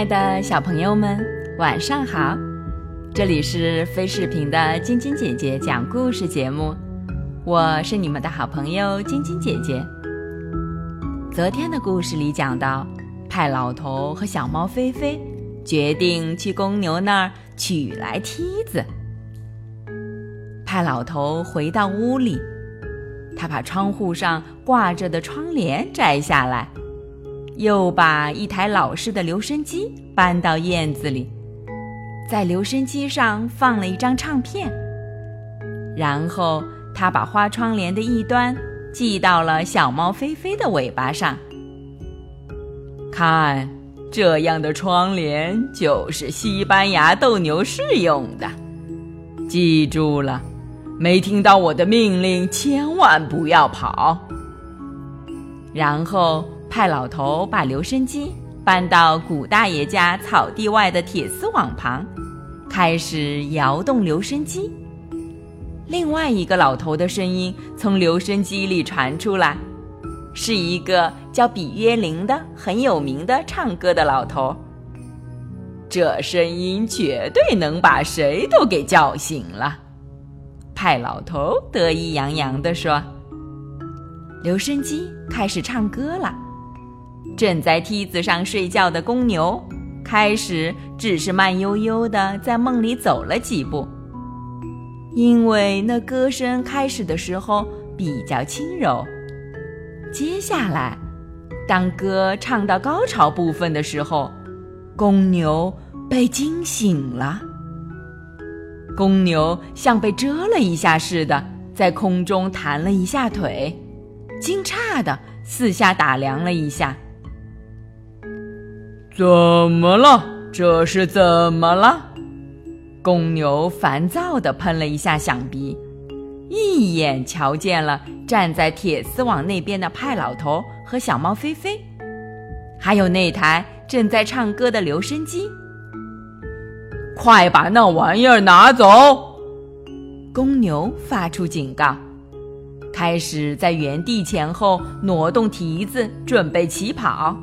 亲爱的小朋友们，晚上好！这里是飞视频的晶晶姐姐讲故事节目，我是你们的好朋友晶晶姐姐。昨天的故事里讲到，派老头和小猫菲菲决定去公牛那儿取来梯子。派老头回到屋里，他把窗户上挂着的窗帘摘下来。又把一台老式的留声机搬到院子里，在留声机上放了一张唱片。然后他把花窗帘的一端系到了小猫菲菲的尾巴上。看，这样的窗帘就是西班牙斗牛士用的。记住了，没听到我的命令，千万不要跑。然后。派老头把留声机搬到古大爷家草地外的铁丝网旁，开始摇动留声机。另外一个老头的声音从留声机里传出来，是一个叫比约林的很有名的唱歌的老头。这声音绝对能把谁都给叫醒了。派老头得意洋洋地说：“留声机开始唱歌了。”正在梯子上睡觉的公牛，开始只是慢悠悠地在梦里走了几步，因为那歌声开始的时候比较轻柔。接下来，当歌唱到高潮部分的时候，公牛被惊醒了。公牛像被蛰了一下似的，在空中弹了一下腿，惊诧地四下打量了一下。怎么了？这是怎么了？公牛烦躁地喷了一下响鼻，一眼瞧见了站在铁丝网那边的派老头和小猫菲菲，还有那台正在唱歌的留声机。快把那玩意儿拿走！公牛发出警告，开始在原地前后挪动蹄子，准备起跑。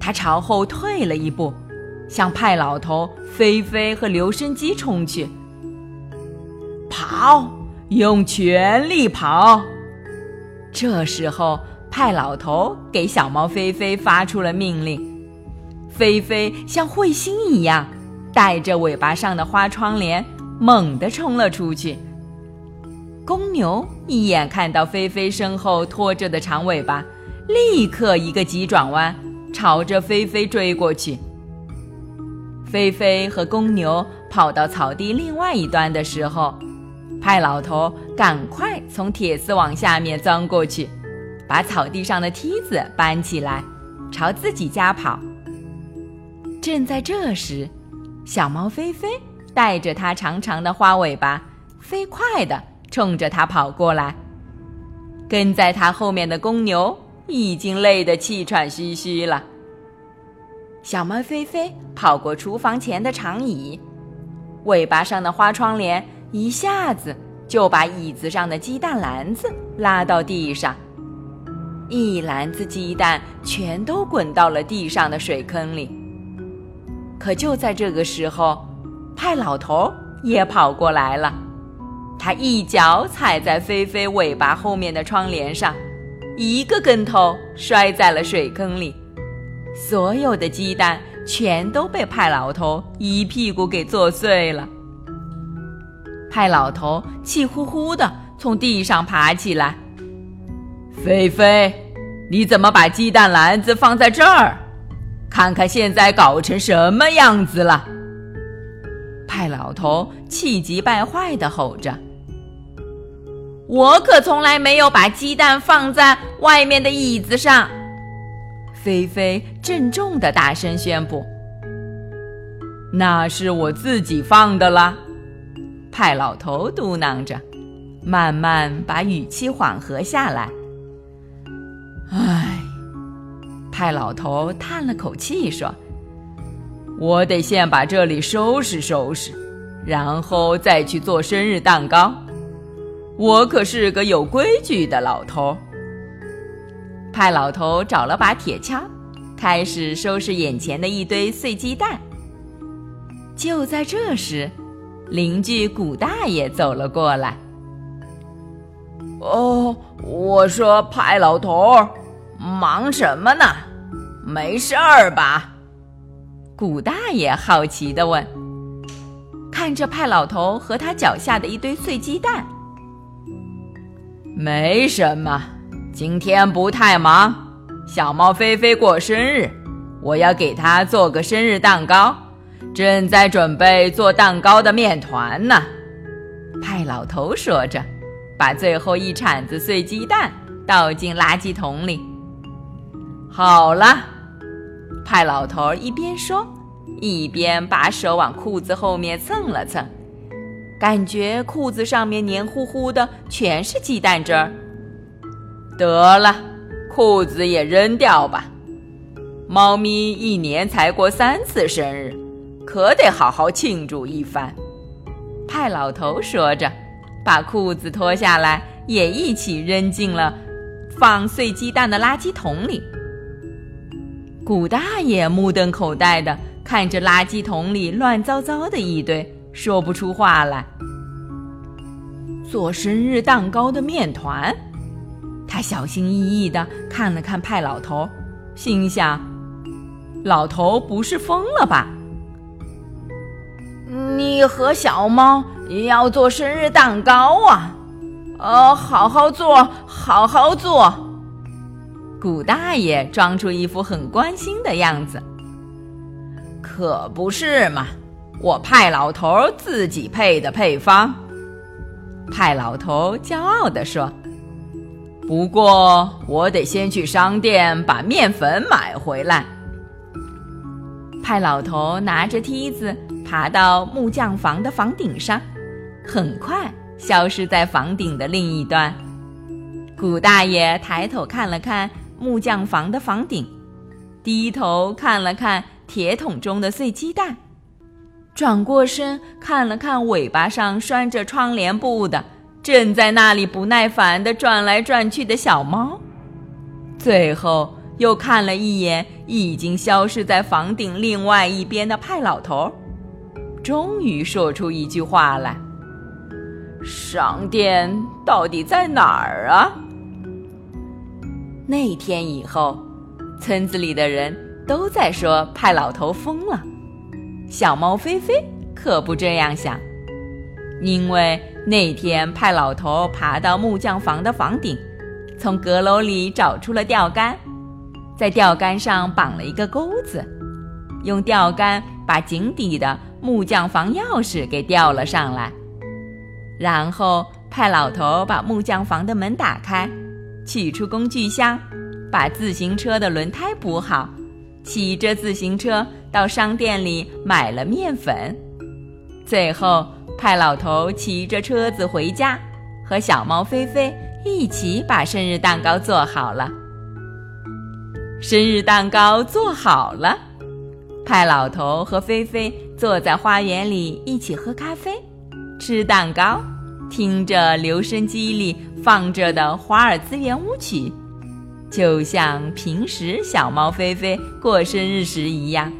他朝后退了一步，向派老头、菲菲和留声机冲去。跑，用全力跑！这时候，派老头给小猫菲菲发出了命令。菲菲像彗星一样，带着尾巴上的花窗帘，猛地冲了出去。公牛一眼看到菲菲身后拖着的长尾巴，立刻一个急转弯。朝着菲菲追过去。菲菲和公牛跑到草地另外一端的时候，派老头赶快从铁丝网下面钻过去，把草地上的梯子搬起来，朝自己家跑。正在这时，小猫菲菲带着它长长的花尾巴，飞快地冲着它跑过来。跟在它后面的公牛。已经累得气喘吁吁了。小猫菲菲跑过厨房前的长椅，尾巴上的花窗帘一下子就把椅子上的鸡蛋篮子拉到地上，一篮子鸡蛋全都滚到了地上的水坑里。可就在这个时候，派老头也跑过来了，他一脚踩在菲菲尾巴后面的窗帘上。一个跟头摔在了水坑里，所有的鸡蛋全都被派老头一屁股给坐碎了。派老头气呼呼的从地上爬起来：“菲菲，你怎么把鸡蛋篮子放在这儿？看看现在搞成什么样子了！”派老头气急败坏的吼着。我可从来没有把鸡蛋放在外面的椅子上，菲菲郑重的大声宣布：“那是我自己放的啦。”派老头嘟囔着，慢慢把语气缓和下来。唉，派老头叹了口气说：“我得先把这里收拾收拾，然后再去做生日蛋糕。”我可是个有规矩的老头。派老头找了把铁锹，开始收拾眼前的一堆碎鸡蛋。就在这时，邻居古大爷走了过来。哦，我说派老头，忙什么呢？没事儿吧？古大爷好奇地问。看着派老头和他脚下的一堆碎鸡蛋，没什么，今天不太忙。小猫菲菲过生日，我要给它做个生日蛋糕，正在准备做蛋糕的面团呢。派老头说着。把最后一铲子碎鸡蛋倒进垃圾桶里。好了，派老头一边说，一边把手往裤子后面蹭了蹭，感觉裤子上面黏糊糊的，全是鸡蛋汁儿。得了，裤子也扔掉吧。猫咪一年才过三次生日，可得好好庆祝一番。派老头说着。把裤子脱下来，也一起扔进了放碎鸡蛋的垃圾桶里。古大爷目瞪口呆的看着垃圾桶里乱糟糟的一堆，说不出话来。做生日蛋糕的面团，他小心翼翼的看了看派老头，心想：老头不是疯了吧？你和小猫。要做生日蛋糕啊！哦，好好做，好好做。古大爷装出一副很关心的样子。可不是嘛，我派老头自己配的配方。派老头骄傲地说：“不过我得先去商店把面粉买回来。”派老头拿着梯子爬到木匠房的房顶上。很快消失在房顶的另一端。古大爷抬头看了看木匠房的房顶，低头看了看铁桶中的碎鸡蛋，转过身看了看尾巴上拴着窗帘布的、正在那里不耐烦地转来转去的小猫，最后又看了一眼已经消失在房顶另外一边的派老头，终于说出一句话来。商店到底在哪儿啊？那天以后，村子里的人都在说派老头疯了。小猫菲菲可不这样想，因为那天派老头爬到木匠房的房顶，从阁楼里找出了钓竿，在钓竿上绑了一个钩子，用钓竿把井底的木匠房钥匙给钓了上来。然后派老头把木匠房的门打开，取出工具箱，把自行车的轮胎补好，骑着自行车到商店里买了面粉。最后派老头骑着车子回家，和小猫菲菲一起把生日蛋糕做好了。生日蛋糕做好了，派老头和菲菲坐在花园里一起喝咖啡。吃蛋糕，听着留声机里放着的华尔兹圆舞曲，就像平时小猫菲菲过生日时一样。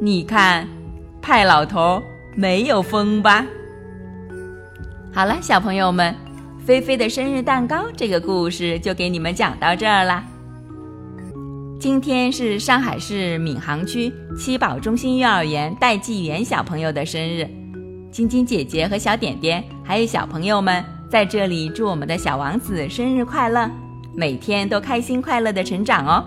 你看，派老头没有疯吧？好了，小朋友们，菲菲的生日蛋糕这个故事就给你们讲到这儿啦。今天是上海市闵行区七宝中心幼儿园戴季元小朋友的生日。晶晶姐姐和小点点，还有小朋友们，在这里祝我们的小王子生日快乐，每天都开心快乐的成长哦！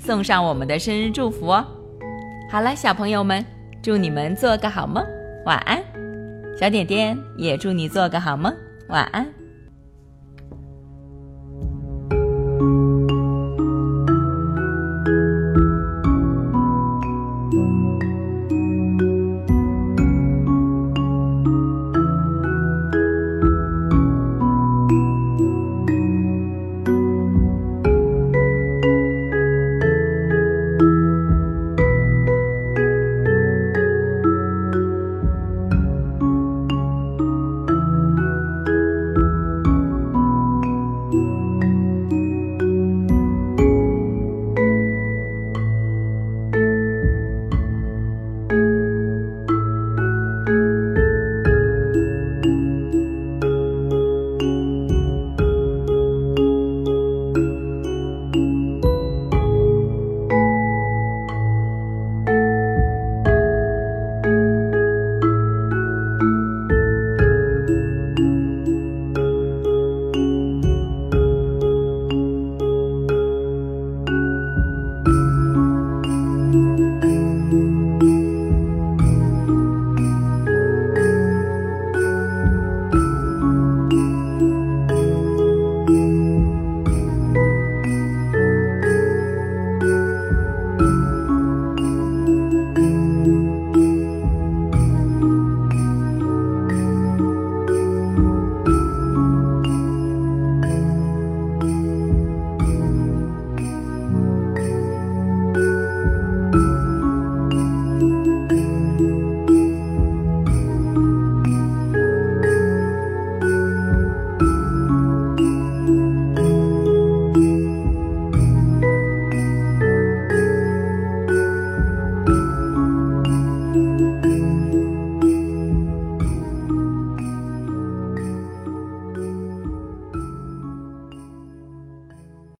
送上我们的生日祝福哦。好了，小朋友们，祝你们做个好梦，晚安。小点点也祝你做个好梦，晚安。